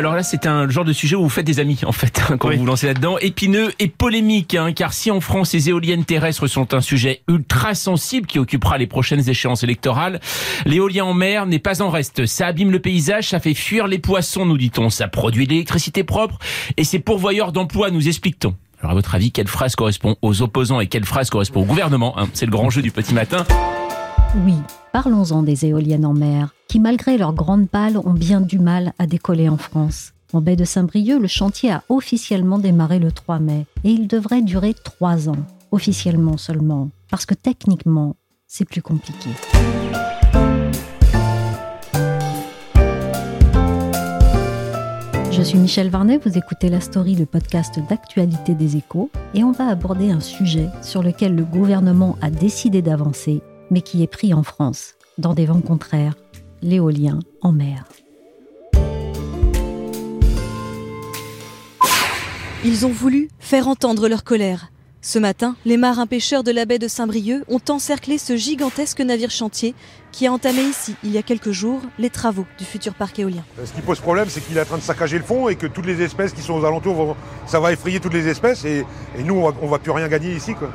Alors là, c'est un genre de sujet où vous faites des amis, en fait, hein, quand vous vous lancez là-dedans. Épineux et polémique, hein, car si en France, les éoliennes terrestres sont un sujet ultra sensible qui occupera les prochaines échéances électorales, l'éolien en mer n'est pas en reste. Ça abîme le paysage, ça fait fuir les poissons, nous dit-on. Ça produit de l'électricité propre et c'est pourvoyeur d'emplois, nous explique-t-on. Alors à votre avis, quelle phrase correspond aux opposants et quelle phrase correspond au gouvernement hein? C'est le grand jeu du petit matin. Oui, parlons-en des éoliennes en mer, qui malgré leurs grandes pales ont bien du mal à décoller en France. En baie de Saint-Brieuc, le chantier a officiellement démarré le 3 mai et il devrait durer trois ans, officiellement seulement, parce que techniquement, c'est plus compliqué. Je suis Michel Varnet, vous écoutez La Story, le podcast d'actualité des échos, et on va aborder un sujet sur lequel le gouvernement a décidé d'avancer, mais qui est pris en France, dans des vents contraires, l'éolien en mer. Ils ont voulu faire entendre leur colère. Ce matin, les marins pêcheurs de la baie de Saint-Brieuc ont encerclé ce gigantesque navire chantier qui a entamé ici, il y a quelques jours, les travaux du futur parc éolien. Ce qui pose problème, c'est qu'il est en train de saccager le fond et que toutes les espèces qui sont aux alentours, vont- ça va effrayer toutes les espèces et, et nous, on va, on va plus rien gagner ici. Quoi.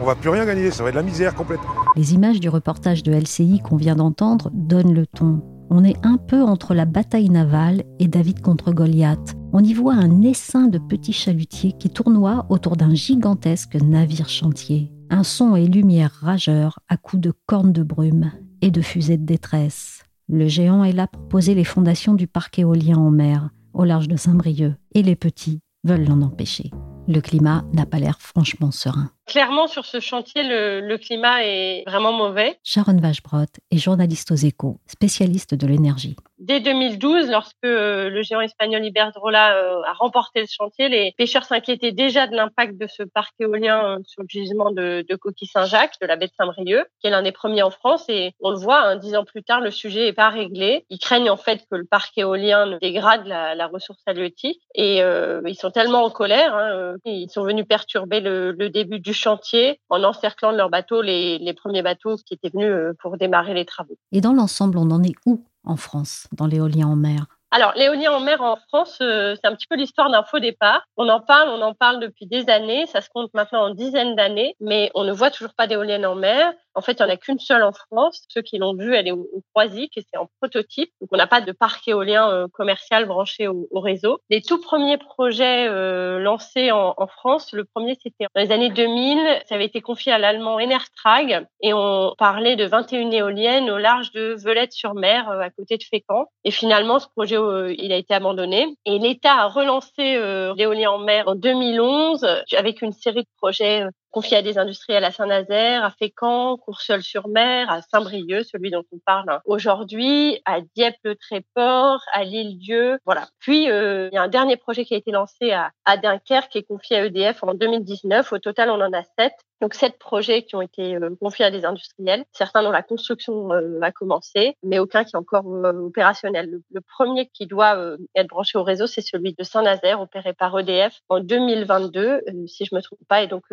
On va plus rien gagner, ça va être de la misère complète. Les images du reportage de LCI qu'on vient d'entendre donnent le ton. On est un peu entre la bataille navale et David contre Goliath. On y voit un essaim de petits chalutiers qui tournoient autour d'un gigantesque navire chantier. Un son et lumière rageurs à coups de cornes de brume et de fusées de détresse. Le géant est là pour poser les fondations du parc éolien en mer, au large de Saint-Brieuc, et les petits veulent l'en empêcher. Le climat n'a pas l'air franchement serein. Clairement, sur ce chantier, le, le climat est vraiment mauvais. Sharon Vachebrot est journaliste aux échos, spécialiste de l'énergie. Dès 2012, lorsque euh, le géant espagnol Iberdrola euh, a remporté le chantier, les pêcheurs s'inquiétaient déjà de l'impact de ce parc éolien euh, sur le gisement de, de Coquille Saint-Jacques, de la baie de Saint-Brieuc, qui est l'un des premiers en France. Et on le voit, hein, dix ans plus tard, le sujet n'est pas réglé. Ils craignent en fait que le parc éolien ne dégrade la, la ressource halieutique. Et euh, ils sont tellement en colère, hein, ils sont venus perturber le, le début du chantier en encerclant de leurs bateaux les, les premiers bateaux qui étaient venus euh, pour démarrer les travaux. Et dans l'ensemble, on en est où en France, dans l'éolien en mer? Alors, l'éolien en mer en France, euh, c'est un petit peu l'histoire d'un faux départ. On en parle, on en parle depuis des années, ça se compte maintenant en dizaines d'années, mais on ne voit toujours pas d'éolienne en mer. En fait, il n'y en a qu'une seule en France. Ceux qui l'ont vue, elle est au, Croisic et c'est en prototype. Donc, on n'a pas de parc éolien euh, commercial branché au, au réseau. Les tout premiers projets euh, lancés en, France, le premier, c'était dans les années 2000. Ça avait été confié à l'allemand Enertrag et on parlait de 21 éoliennes au large de Velette-sur-Mer, euh, à côté de Fécamp. Et finalement, ce projet, il a été abandonné. Et l'État a relancé l'éolien en mer en 2011 euh, avec une série de projets confiés à des industriels à Saint-Nazaire, à Fécamp, Courseulles-sur-Mer, à Saint-Brieuc, celui dont on parle hein, aujourd'hui, à Dieppe-le-Tréport, à l'île-Dieu. Voilà. Puis, euh, il y a un dernier projet qui a été lancé à, à Dunkerque est confié à EDF en 2019. Au total, on en a sept. Donc, sept projets qui ont été euh, confiés à des industriels. Certains dont la construction euh, va commencer, mais aucun qui est encore euh, opérationnel. Le, premier qui doit euh, être branché au réseau, c'est celui de Saint-Nazaire, opéré par EDF en 2022, euh, si je me trompe pas. Et donc,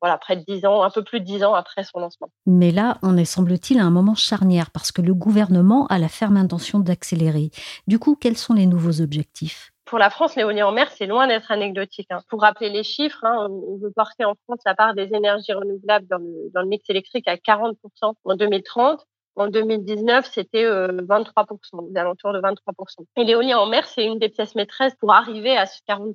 voilà, près de dix ans, un peu plus de dix ans après son lancement. Mais là, on est, semble-t-il, à un moment charnière parce que le gouvernement a la ferme intention d'accélérer. Du coup, quels sont les nouveaux objectifs? Pour la France, l'éolien en mer, c'est loin d'être anecdotique. Hein. Pour rappeler les chiffres, hein, on veut porter en France la part des énergies renouvelables dans le, dans le mix électrique à 40% en 2030. En 2019, c'était euh, 23%, aux alentours de 23%. Et l'éolien en mer, c'est une des pièces maîtresses pour arriver à ce 40%.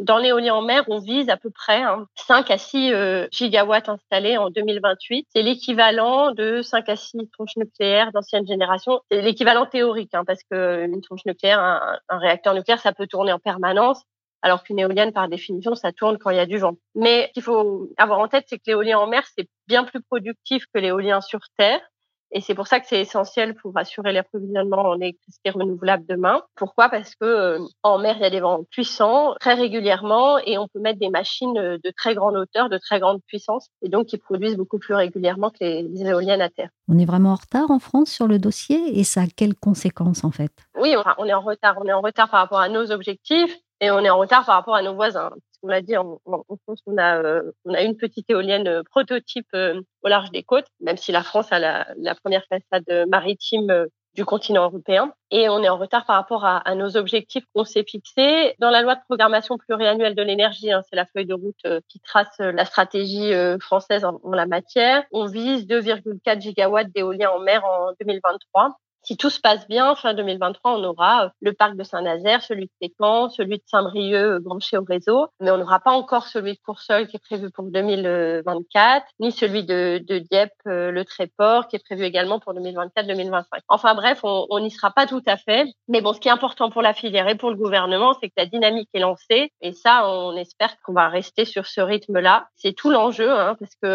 Dans l'éolien en mer, on vise à peu près hein, 5 à 6 euh, gigawatts installés en 2028. C'est l'équivalent de 5 à 6 tronches nucléaires d'ancienne génération. C'est l'équivalent théorique, hein, parce qu'une tronche nucléaire, un, un réacteur nucléaire, ça peut tourner en permanence alors qu'une éolienne, par définition, ça tourne quand il y a du vent. Mais ce qu'il faut avoir en tête, c'est que l'éolien en mer, c'est bien plus productif que l'éolien sur Terre. Et c'est pour ça que c'est essentiel pour assurer l'approvisionnement en électricité renouvelable demain. Pourquoi? Parce que euh, en mer, il y a des vents puissants très régulièrement et on peut mettre des machines de très grande hauteur, de très grande puissance et donc qui produisent beaucoup plus régulièrement que les, les éoliennes à terre. On est vraiment en retard en France sur le dossier et ça a quelles conséquences en fait? Oui, on est en retard. On est en retard par rapport à nos objectifs et on est en retard par rapport à nos voisins on l'a dit, en, France, on a, euh, on a une petite éolienne euh, prototype euh, au large des côtes, même si la France a la, la première façade maritime du continent européen. Et on est en retard par rapport à, à nos objectifs qu'on s'est fixés. Dans la loi de programmation pluriannuelle de l'énergie, hein, c'est la feuille de route qui trace la stratégie française en, en la matière, on vise 2,4 gigawatts d'éolien en mer en 2023 si tout se passe bien, fin 2023, on aura euh, le parc de Saint-Nazaire, celui de Técan, celui de Saint-Brieuc euh, branché au réseau, mais on n'aura pas encore celui de Courseul qui est prévu pour 2024, ni celui de, Dieppe, euh, le Tréport, qui est prévu également pour 2024-2025. Enfin bref, on n'y sera pas tout à fait. Mais bon, ce qui est important pour la filière et pour le gouvernement, c'est que la dynamique est lancée, et ça, on espère qu'on va rester sur ce rythme-là. C'est tout l'enjeu, hein, parce que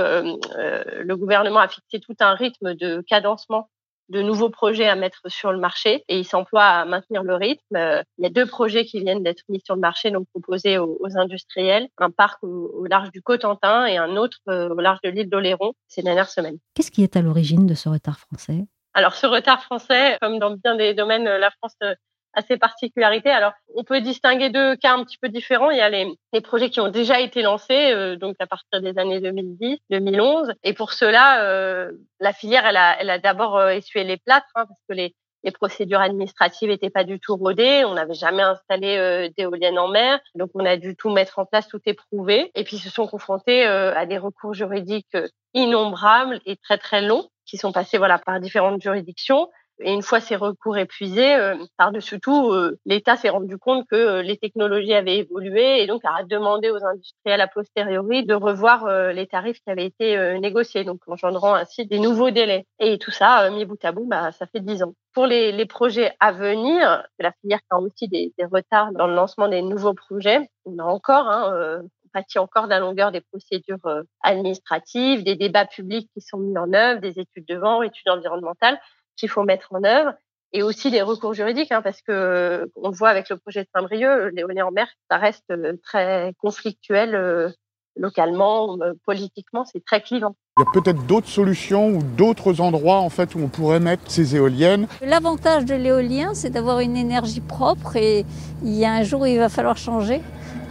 euh, le gouvernement a fixé tout un rythme de cadencement de nouveaux projets à mettre sur le marché et il s'emploie à maintenir le rythme. Euh, il y a deux projets qui viennent d'être mis sur le marché, donc proposés aux, industriels, un parc au, large du Cotentin et un autre euh, au large de l'île d'Oléron ces dernières semaines. Qu'est-ce qui est à l'origine de ce retard français? Alors ce retard français, comme dans bien des domaines, la France euh, à ses particularités. Alors, on peut distinguer deux cas un petit peu différents. Il y a les, les projets qui ont déjà été lancés, euh, donc à partir des années 2010, 2011. Et pour cela, euh, la filière, elle a, elle a d'abord euh, essuyé les plâtres, hein, parce que les, les procédures administratives n'étaient pas du tout rodées. On n'avait jamais installé euh, d'éoliennes en mer. Donc, on a dû tout mettre en place, tout éprouver. Et puis, ils se sont confrontés à des recours juridiques innombrables et très, très longs qui sont passés voilà par différentes juridictions. Et une fois ces recours épuisés, euh, par-dessus tout, euh, l'État s'est rendu compte que euh, les technologies avaient évolué et donc a demandé aux industriels a posteriori de revoir les tarifs qui avaient été négociés, donc engendrant ainsi des nouveaux délais. Et tout ça, mis bout à bout, bah, ça fait dix ans. Pour les, les, projets à venir, la filière a aussi des, des, retards dans le lancement des nouveaux projets. On a encore, hein, pâtit encore d'un longueur des procédures administratives, des débats publics qui sont mis en œuvre, des études de vent, études environnementales qu'il faut mettre en œuvre et aussi des recours juridiques, hein, parce que on le voit avec le projet de Saint-Brieuc, l'éolien en mer, ça reste euh, très conflictuel euh, localement, euh, politiquement, c'est très clivant. Il y a peut-être d'autres solutions ou d'autres endroits en fait où on pourrait mettre ces éoliennes. L'avantage de l'éolien, c'est d'avoir une énergie propre et il y a un jour où il va falloir changer.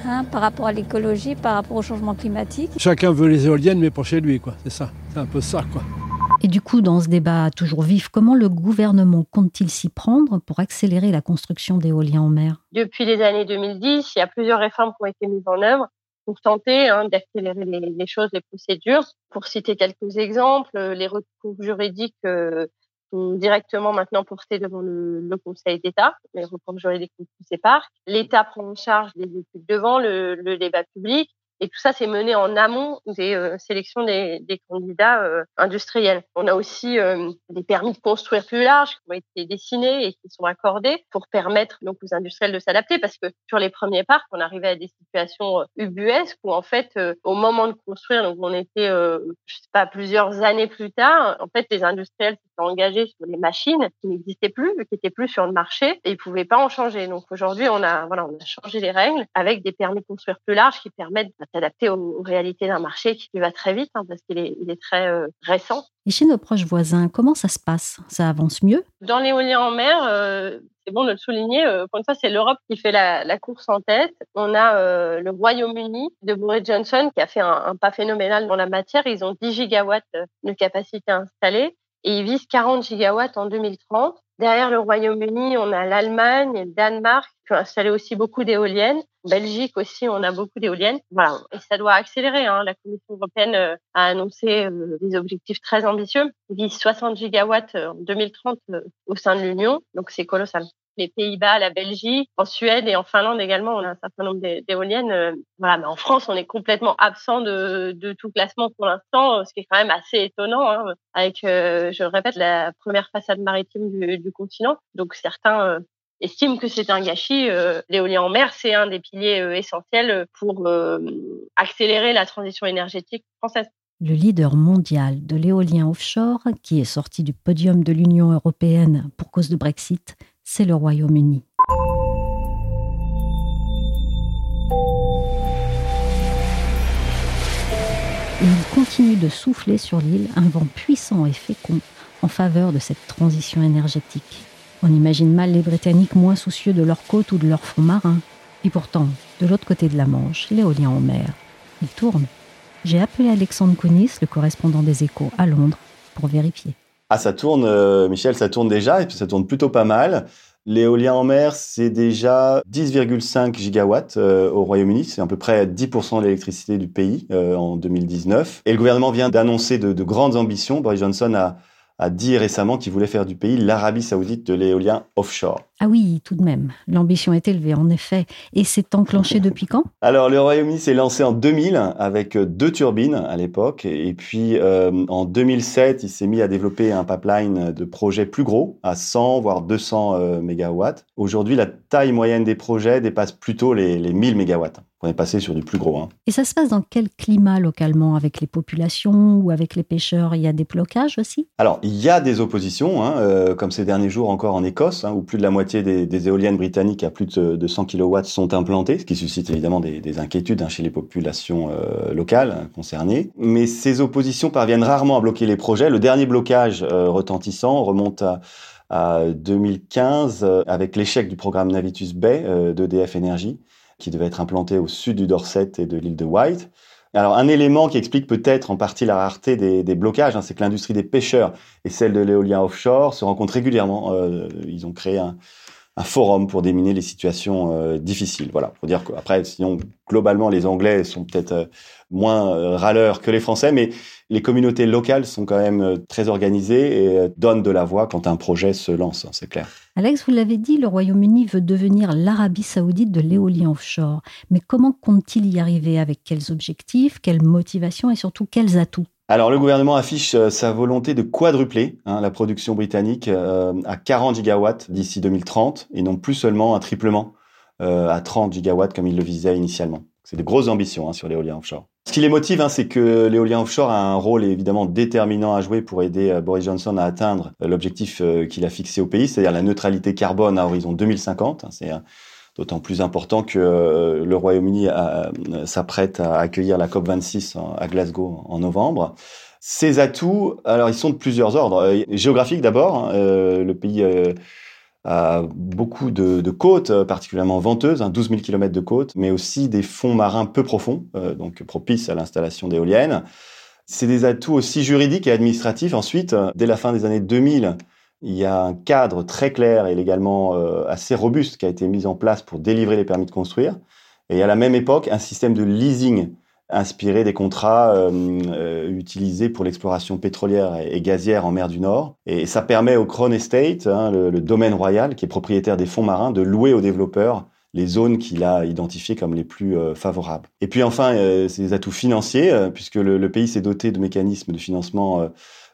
Hein, par rapport à l'écologie, par rapport au changement climatique. Chacun veut les éoliennes, mais pour chez lui, quoi. C'est ça. C'est un peu ça, quoi. Et du coup, dans ce débat toujours vif, comment le gouvernement compte-t-il s'y prendre pour accélérer la construction d'éoliens en mer? Depuis les années 2010, il y a plusieurs réformes qui ont été mises en œuvre pour tenter hein, d'accélérer les, choses, les procédures. Pour citer quelques exemples, les recours juridiques euh, sont directement maintenant portés devant le, Conseil d'État, les recours juridiques nous séparent. L'État prend en charge les études devant le débat public et tout ça, c'est mené en amont des euh, sélections des, des candidats euh, industriels. On a aussi euh, des permis de construire plus larges qui ont été dessinés et qui sont accordés pour permettre donc aux industriels de s'adapter. Parce que sur les premiers parcs, on arrivait à des situations ubuesques où en fait, au moment de construire, donc on était, je sais pas, plusieurs années plus tard, en fait, les industriels s'étaient engagés sur les machines qui n'existaient plus, qui étaient plus sur le marché et ils pouvaient pas en changer. Donc aujourd'hui, on a voilà, on a changé les règles avec des permis de construire plus larges qui permettent s'adapter aux, réalités d'un marché qui va très vite hein, parce qu'il est, il est très euh, récent. Et chez nos proches voisins, comment ça se passe? Ça avance mieux? Dans l'éolien en mer, euh, c'est bon de le souligner, euh, pour une fois, c'est l'Europe qui fait la, la, course en tête. On a le Royaume-Uni de Boris Johnson qui a fait un, un, pas phénoménal dans la matière. Ils ont 10 gigawatts de capacité installée et ils visent 40 gigawatts en 2030. Derrière le Royaume-Uni, on a l'Allemagne, le Danemark qui ont installé aussi beaucoup d'éoliennes. Belgique aussi, on a beaucoup d'éoliennes. Voilà, et ça doit accélérer. Hein. La Commission européenne euh, a annoncé euh, des objectifs très ambitieux. Ils visent 60 gigawatts euh, en 2030 au sein de l'Union, donc c'est colossal les Pays-Bas, la Belgique, en Suède et en Finlande également, on a un certain nombre d'éoliennes. Voilà, mais en France, on est complètement absent de, tout classement pour l'instant, ce qui est quand même assez étonnant, hein, avec, je le répète, la première façade maritime du continent. Donc certains estiment que c'est un gâchis. L'éolien en mer, c'est un des piliers essentiels pour accélérer la transition énergétique française. Le leader mondial de l'éolien offshore, qui est sorti du podium de l'Union européenne pour cause de Brexit, c'est le Royaume-Uni. Il continue de souffler sur l'île un vent puissant et fécond en faveur de cette transition énergétique. On imagine mal les Britanniques moins soucieux de leurs côtes ou de leurs fonds marins. Et pourtant, de l'autre côté de la Manche, l'éolien en mer, il tourne. J'ai appelé Alexandre Kounis, le correspondant des Échos à Londres, pour vérifier. Ah, ça tourne, euh, Michel, ça tourne déjà, et puis ça tourne plutôt pas mal. L'éolien en mer, c'est déjà 10,5 gigawatts euh, au Royaume-Uni. C'est à peu près 10% de l'électricité du pays euh, en 2019. Et le gouvernement vient d'annoncer de, de, grandes ambitions. Boris Johnson a, a dit récemment qu'il voulait faire du pays l'Arabie saoudite de l'éolien offshore. Ah oui, tout de même. L'ambition est élevée, en effet. Et c'est enclenché depuis quand? Alors, le Royaume-Uni s'est lancé en 2000 avec deux turbines à l'époque. Et puis, euh, en 2007, il s'est mis à développer un pipeline de projets plus gros, à 100 voire 200 euh, mégawatts. Aujourd'hui, la taille moyenne des projets dépasse plutôt les, les 1000 mégawatts. On est passé sur du plus gros. Hein. Et ça se passe dans quel climat localement Avec les populations ou avec les pêcheurs? Il y a des blocages aussi? Alors, il y a des oppositions, hein, euh, comme ces derniers jours encore en Écosse, hein, où plus de la moitié des, des, éoliennes britanniques à plus de, de 100 kW sont implantées, ce qui suscite évidemment des, des inquiétudes chez les populations euh, locales concernées. Mais ces oppositions parviennent rarement à bloquer les projets. Le dernier blocage euh, retentissant remonte à à 2015 euh, avec l'échec du programme Navitus Bay d'EDF Énergie qui devait être implanté au sud du Dorset et de l'île de White. Alors, un élément qui explique peut-être en partie la rareté des, des blocages, hein, c'est que l'industrie des pêcheurs et celle de l'éolien offshore se rencontrent régulièrement. Euh, ils ont créé un, un, forum pour déminer les situations euh, difficiles. Voilà, faut dire qu'après, sinon, globalement, les Anglais sont peut-être euh, moins euh, râleurs que les Français, mais les communautés locales sont quand même très organisées et donnent de la voix quand un projet se lance, hein, c'est clair. Alex, vous l'avez dit, le Royaume-Uni veut devenir l'Arabie saoudite de l'éolien offshore. Mais comment compte-t-il y arriver? Avec quels objectifs, quelles motivations et surtout quels atouts? Alors le gouvernement affiche euh, sa volonté de quadrupler hein, la production britannique euh, à 40 gigawatts d'ici 2030 et non plus seulement un triplement euh, à 30 gigawatts comme il le visait initialement. C'est de grosses ambitions hein, sur l'éolien offshore. Ce qui les motive, hein, c'est que l'éolien offshore a un rôle évidemment déterminant à jouer pour aider euh, Boris Johnson à atteindre euh, l'objectif qu'il a fixé au pays, c'est-à-dire la neutralité carbone à horizon 2050. C'est d'autant plus important que le Royaume-Uni s'apprête à accueillir la COP26 à Glasgow en novembre. Ces atouts, alors ils sont de plusieurs ordres. Géographique d'abord, hein, le pays a beaucoup de, côtes particulièrement venteuses, hein, 12 000 km de côtes, mais aussi des fonds marins peu profonds, euh, donc propices à l'installation d'éoliennes. C'est des atouts aussi juridiques et administratifs. Ensuite, dès la fin des années 2000, il y a un cadre très clair et légalement euh, assez robuste qui a été mis en place pour délivrer les permis de construire. Et à la même époque, un système de leasing inspiré des contrats euh, euh, utilisés pour l'exploration pétrolière et, gazière en mer du Nord. Et ça permet au Crown Estate, hein, le, domaine royal, qui est propriétaire des fonds marins, de louer aux développeurs les zones qu'il a identifiées comme les plus favorables. Et puis enfin, des atouts financiers, puisque le pays s'est doté de mécanismes de financement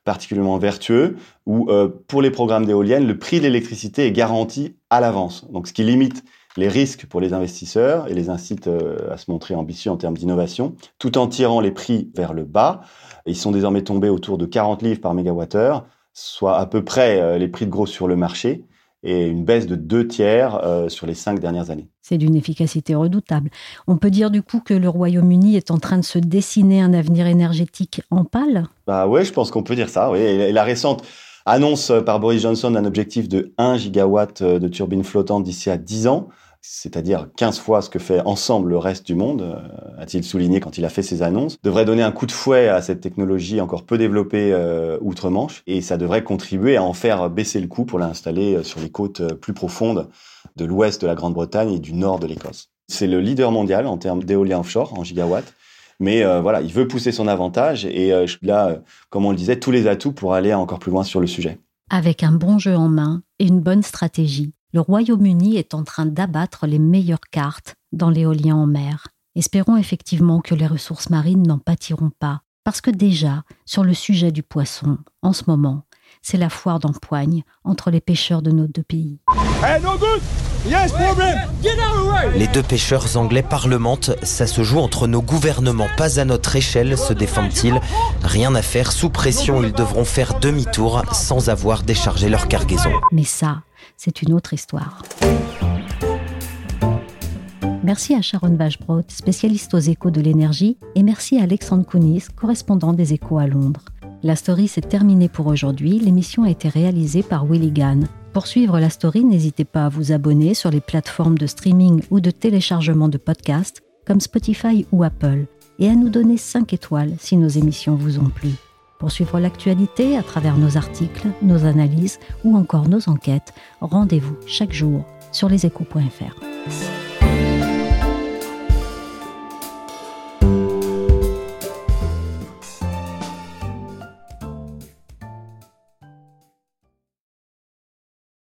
particulièrement vertueux, où pour les programmes d'éoliennes, le prix de l'électricité est garanti à l'avance. Donc ce qui limite les risques pour les investisseurs et les incite à se montrer ambitieux en termes d'innovation, tout en tirant les prix vers le bas. Ils sont désormais tombés autour de 40 livres par mégawattheure, soit à peu près les prix de gros sur le marché et une baisse de deux tiers euh, sur les cinq dernières années. C'est d'une efficacité redoutable. On peut dire du coup que le Royaume-Uni est en train de se dessiner un avenir énergétique en pâle? Bah ouais, je pense qu'on peut dire ça. Oui. Et la récente annonce par Boris Johnson d'un objectif de 1 gigawatt de turbines flottantes d'ici à 10 ans c'est-à-dire 15 fois ce que fait ensemble le reste du monde, euh, a-t-il souligné quand il a fait ses annonces, devrait donner un coup de fouet à cette technologie encore peu développée euh, outre-Manche, et ça devrait contribuer à en faire baisser le coût pour l'installer euh, sur les côtes plus profondes de l'ouest de la Grande-Bretagne et du nord de l'Écosse. C'est le leader mondial en termes d'éolien offshore, en gigawatts, mais voilà, il veut pousser son avantage, et là, comme on le disait, tous les atouts pour aller encore plus loin sur le sujet. Avec un bon jeu en main et une bonne stratégie, le Royaume-Uni est en train d'abattre les meilleures cartes dans l'éolien en mer. Espérons effectivement que les ressources marines n'en pâtiront pas, parce que déjà, sur le sujet du poisson, en ce moment, c'est la foire d'empoigne entre les pêcheurs de nos deux pays. Hey, no good Les deux pêcheurs anglais parlementent. Ça se joue entre nos gouvernements, pas à notre échelle, se défendent-ils? Rien à faire, sous pression, ils devront faire demi-tour sans avoir déchargé leur cargaison. Mais ça, c'est une autre histoire. Merci à Sharon Vachbrot, spécialiste aux échos de l'énergie, et merci à Alexandre Kounis, correspondant des échos à Londres. La story s'est terminée pour aujourd'hui. L'émission a été réalisée par Willy Gann. Pour suivre la story, n'hésitez pas à vous abonner sur les plateformes de streaming ou de téléchargement de podcasts comme Spotify ou Apple et à nous donner 5 étoiles si nos émissions vous ont plu. Pour suivre l'actualité à travers nos articles, nos analyses ou encore nos enquêtes, rendez-vous chaque jour sur leséchos.fr.